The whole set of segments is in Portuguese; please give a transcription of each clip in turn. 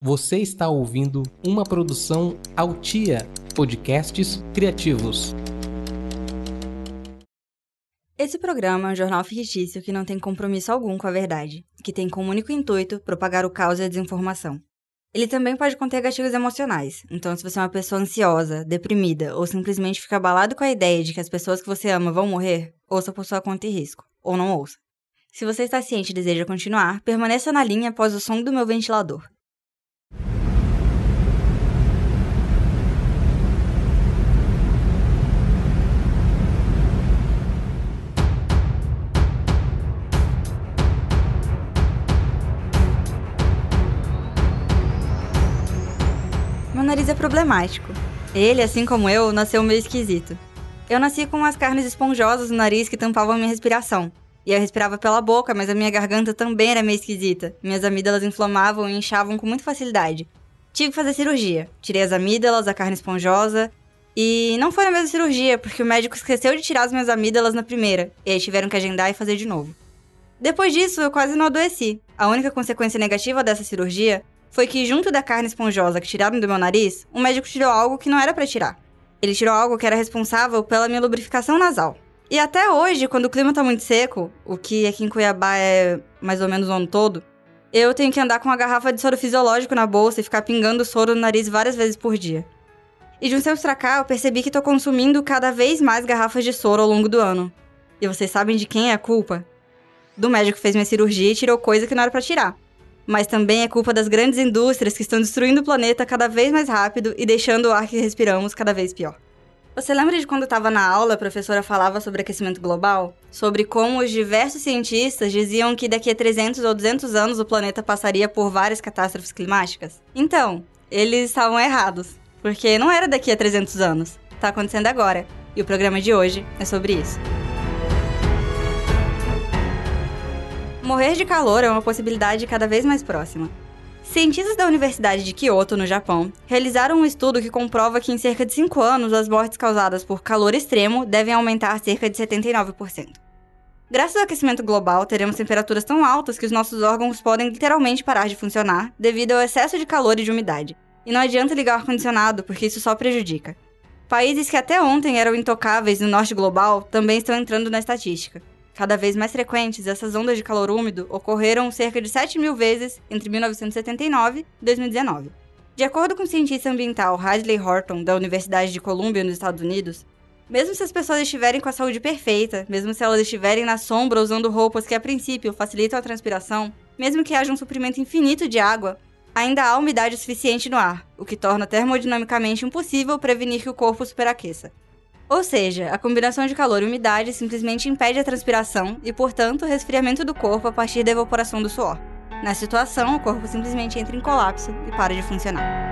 Você está ouvindo uma produção Altia Podcasts Criativos. Esse programa é um jornal fictício que não tem compromisso algum com a verdade, que tem como único intuito propagar o caos e a desinformação. Ele também pode conter gatilhos emocionais, então se você é uma pessoa ansiosa, deprimida ou simplesmente fica abalado com a ideia de que as pessoas que você ama vão morrer, ouça por sua conta e risco, ou não ouça. Se você está ciente e deseja continuar, permaneça na linha após o som do meu ventilador. É problemático. Ele, assim como eu, nasceu meio esquisito. Eu nasci com umas carnes esponjosas no nariz que tampavam minha respiração. E eu respirava pela boca, mas a minha garganta também era meio esquisita. Minhas amígdalas inflamavam e inchavam com muita facilidade. Tive que fazer cirurgia. Tirei as amígdalas, a carne esponjosa. E não foi na mesma cirurgia, porque o médico esqueceu de tirar as minhas amígdalas na primeira. E aí tiveram que agendar e fazer de novo. Depois disso, eu quase não adoeci. A única consequência negativa dessa cirurgia foi que, junto da carne esponjosa que tiraram do meu nariz, o médico tirou algo que não era para tirar. Ele tirou algo que era responsável pela minha lubrificação nasal. E até hoje, quando o clima tá muito seco, o que aqui em Cuiabá é mais ou menos o ano todo, eu tenho que andar com uma garrafa de soro fisiológico na bolsa e ficar pingando soro no nariz várias vezes por dia. E de uns tempos pra cá, eu percebi que tô consumindo cada vez mais garrafas de soro ao longo do ano. E vocês sabem de quem é a culpa? Do médico que fez minha cirurgia e tirou coisa que não era para tirar mas também é culpa das grandes indústrias que estão destruindo o planeta cada vez mais rápido e deixando o ar que respiramos cada vez pior. Você lembra de quando estava na aula a professora falava sobre aquecimento global? Sobre como os diversos cientistas diziam que daqui a 300 ou 200 anos o planeta passaria por várias catástrofes climáticas? Então, eles estavam errados, porque não era daqui a 300 anos, está acontecendo agora. E o programa de hoje é sobre isso. Morrer de calor é uma possibilidade cada vez mais próxima. Cientistas da Universidade de Kyoto, no Japão, realizaram um estudo que comprova que em cerca de 5 anos as mortes causadas por calor extremo devem aumentar cerca de 79%. Graças ao aquecimento global, teremos temperaturas tão altas que os nossos órgãos podem literalmente parar de funcionar devido ao excesso de calor e de umidade. E não adianta ligar o ar-condicionado, porque isso só prejudica. Países que até ontem eram intocáveis no norte global também estão entrando na estatística cada vez mais frequentes, essas ondas de calor úmido ocorreram cerca de 7 mil vezes entre 1979 e 2019. De acordo com o cientista ambiental Hadley Horton, da Universidade de Columbia, nos Estados Unidos, mesmo se as pessoas estiverem com a saúde perfeita, mesmo se elas estiverem na sombra usando roupas que a princípio facilitam a transpiração, mesmo que haja um suprimento infinito de água, ainda há umidade suficiente no ar, o que torna termodinamicamente impossível prevenir que o corpo superaqueça. Ou seja, a combinação de calor e umidade simplesmente impede a transpiração e, portanto, o resfriamento do corpo a partir da evaporação do suor. Na situação, o corpo simplesmente entra em colapso e para de funcionar.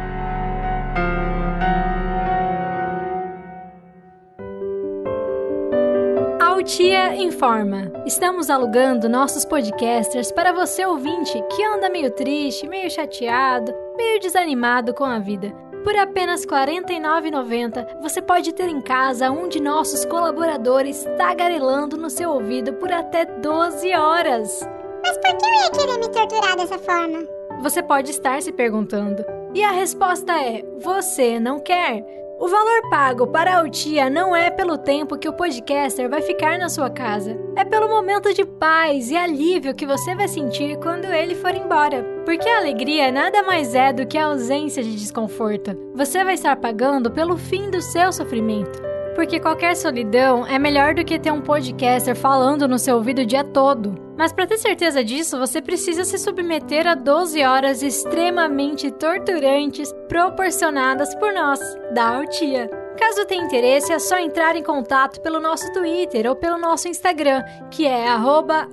Altia Informa. Estamos alugando nossos podcasters para você ouvinte que anda meio triste, meio chateado, meio desanimado com a vida. Por apenas R$ 49,90, você pode ter em casa um de nossos colaboradores tagarelando no seu ouvido por até 12 horas. Mas por que eu ia querer me torturar dessa forma? Você pode estar se perguntando. E a resposta é: você não quer. O valor pago para a Altia não é pelo tempo que o podcaster vai ficar na sua casa, é pelo momento de paz e alívio que você vai sentir quando ele for embora. Porque a alegria nada mais é do que a ausência de desconforto. Você vai estar pagando pelo fim do seu sofrimento. Porque qualquer solidão é melhor do que ter um podcaster falando no seu ouvido o dia todo. Mas para ter certeza disso, você precisa se submeter a 12 horas extremamente torturantes proporcionadas por nós, da Altia. Caso tenha interesse, é só entrar em contato pelo nosso Twitter ou pelo nosso Instagram, que é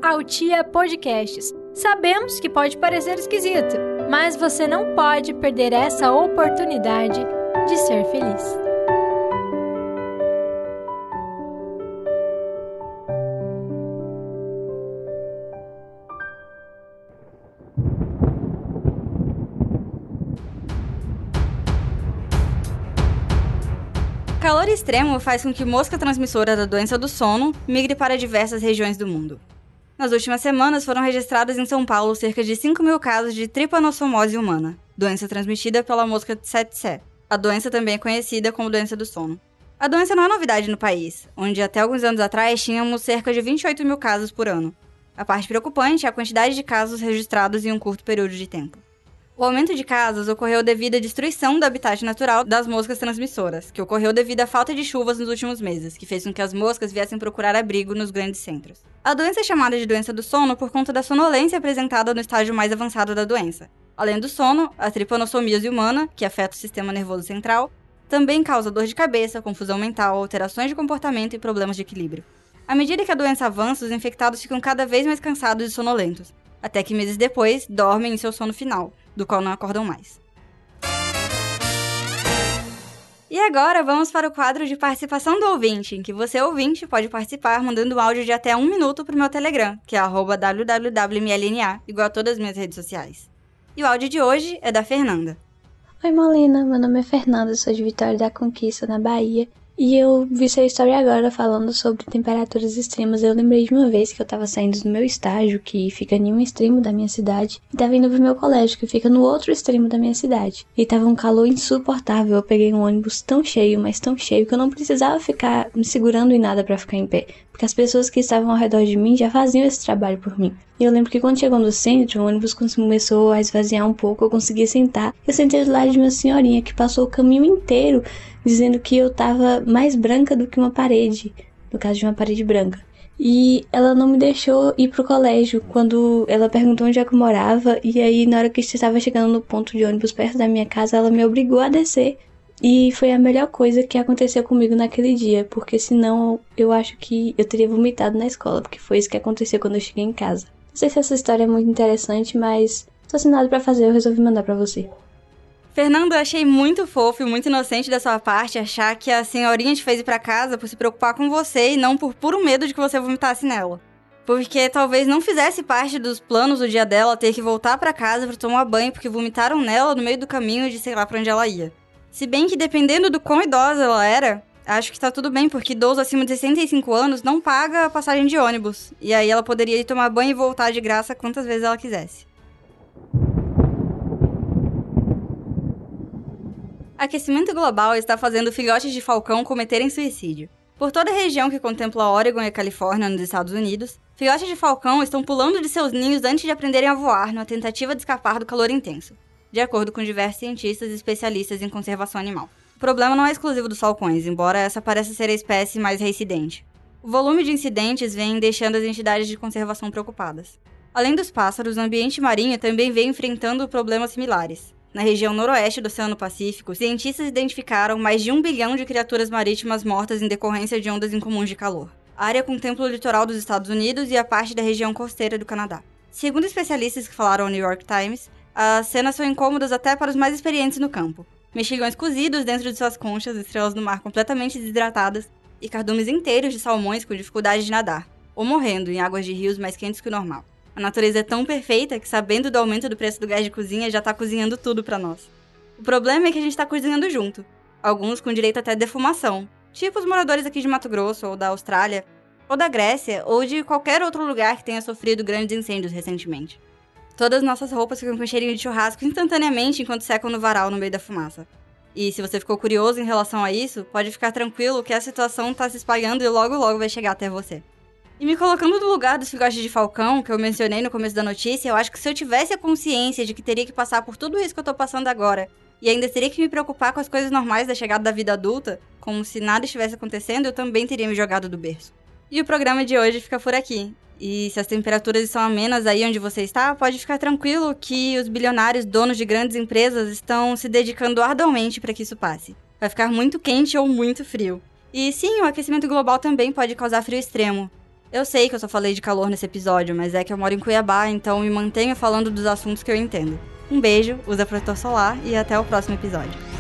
@altiapodcasts. Sabemos que pode parecer esquisito, mas você não pode perder essa oportunidade de ser feliz. Calor extremo faz com que mosca transmissora da doença do sono migre para diversas regiões do mundo. Nas últimas semanas foram registrados em São Paulo cerca de 5 mil casos de tripanossomose humana. doença transmitida pela mosca tsetse. A doença também é conhecida como doença do sono. A doença não é novidade no país, onde até alguns anos atrás tínhamos cerca de 28 mil casos por ano. A parte preocupante é a quantidade de casos registrados em um curto período de tempo. O aumento de casos ocorreu devido à destruição do habitat natural das moscas transmissoras, que ocorreu devido à falta de chuvas nos últimos meses, que fez com que as moscas viessem procurar abrigo nos grandes centros. A doença é chamada de doença do sono por conta da sonolência apresentada no estágio mais avançado da doença. Além do sono, a tripanossomíase humana, que afeta o sistema nervoso central, também causa dor de cabeça, confusão mental, alterações de comportamento e problemas de equilíbrio. À medida que a doença avança, os infectados ficam cada vez mais cansados e sonolentos, até que meses depois dormem em seu sono final, do qual não acordam mais. E agora vamos para o quadro de participação do ouvinte, em que você, ouvinte, pode participar mandando um áudio de até um minuto para o meu Telegram, que é www.mlna, igual a todas as minhas redes sociais. E o áudio de hoje é da Fernanda. Oi, Molina. Meu nome é Fernanda, sou de Vitória da Conquista, na Bahia. E eu vi sua história agora falando sobre temperaturas extremas. Eu lembrei de uma vez que eu tava saindo do meu estágio, que fica em um extremo da minha cidade, e tava indo pro meu colégio, que fica no outro extremo da minha cidade. E tava um calor insuportável. Eu peguei um ônibus tão cheio, mas tão cheio, que eu não precisava ficar me segurando em nada para ficar em pé porque as pessoas que estavam ao redor de mim já faziam esse trabalho por mim. E eu lembro que quando chegou no centro, o ônibus começou a esvaziar um pouco, eu consegui sentar. Eu sentei do lado de uma senhorinha que passou o caminho inteiro dizendo que eu tava mais branca do que uma parede, no caso de uma parede branca. E ela não me deixou ir pro colégio quando ela perguntou onde é que eu morava. E aí, na hora que estava chegando no ponto de ônibus perto da minha casa, ela me obrigou a descer e foi a melhor coisa que aconteceu comigo naquele dia, porque senão eu acho que eu teria vomitado na escola, porque foi isso que aconteceu quando eu cheguei em casa. Não sei se essa história é muito interessante, mas tô sem nada para fazer, eu resolvi mandar para você. Fernando, eu achei muito fofo e muito inocente da sua parte achar que a senhorinha te fez ir para casa por se preocupar com você e não por puro medo de que você vomitasse nela. Porque talvez não fizesse parte dos planos do dia dela ter que voltar para casa para tomar banho porque vomitaram nela no meio do caminho de sei lá para onde ela ia. Se bem que dependendo do quão idosa ela era, acho que tá tudo bem, porque idoso acima de 65 anos não paga a passagem de ônibus. E aí ela poderia ir tomar banho e voltar de graça quantas vezes ela quisesse. Aquecimento global está fazendo filhotes de falcão cometerem suicídio. Por toda a região que contempla Oregon e Califórnia nos Estados Unidos, filhotes de falcão estão pulando de seus ninhos antes de aprenderem a voar, numa tentativa de escapar do calor intenso de acordo com diversos cientistas e especialistas em conservação animal. O problema não é exclusivo dos falcões, embora essa pareça ser a espécie mais reincidente. O volume de incidentes vem deixando as entidades de conservação preocupadas. Além dos pássaros, o ambiente marinho também vem enfrentando problemas similares. Na região noroeste do Oceano Pacífico, cientistas identificaram mais de um bilhão de criaturas marítimas mortas em decorrência de ondas incomuns de calor. A área contempla o litoral dos Estados Unidos e a parte da região costeira do Canadá. Segundo especialistas que falaram ao New York Times, as cenas são incômodas até para os mais experientes no campo. Mexilhões cozidos dentro de suas conchas, estrelas do mar completamente desidratadas e cardumes inteiros de salmões com dificuldade de nadar, ou morrendo em águas de rios mais quentes que o normal. A natureza é tão perfeita que, sabendo do aumento do preço do gás de cozinha, já tá cozinhando tudo para nós. O problema é que a gente tá cozinhando junto, alguns com direito até defumação, tipo os moradores aqui de Mato Grosso ou da Austrália, ou da Grécia, ou de qualquer outro lugar que tenha sofrido grandes incêndios recentemente. Todas as nossas roupas ficam com cheirinho de churrasco instantaneamente enquanto secam no varal no meio da fumaça. E se você ficou curioso em relação a isso, pode ficar tranquilo que a situação está se espalhando e logo logo vai chegar até você. E me colocando no lugar dos filhotes de falcão, que eu mencionei no começo da notícia, eu acho que se eu tivesse a consciência de que teria que passar por tudo isso que eu tô passando agora, e ainda teria que me preocupar com as coisas normais da chegada da vida adulta, como se nada estivesse acontecendo, eu também teria me jogado do berço. E o programa de hoje fica por aqui. E se as temperaturas estão amenas aí onde você está, pode ficar tranquilo que os bilionários donos de grandes empresas estão se dedicando arduamente para que isso passe. Vai ficar muito quente ou muito frio. E sim, o aquecimento global também pode causar frio extremo. Eu sei que eu só falei de calor nesse episódio, mas é que eu moro em Cuiabá, então me mantenho falando dos assuntos que eu entendo. Um beijo, usa protetor solar e até o próximo episódio.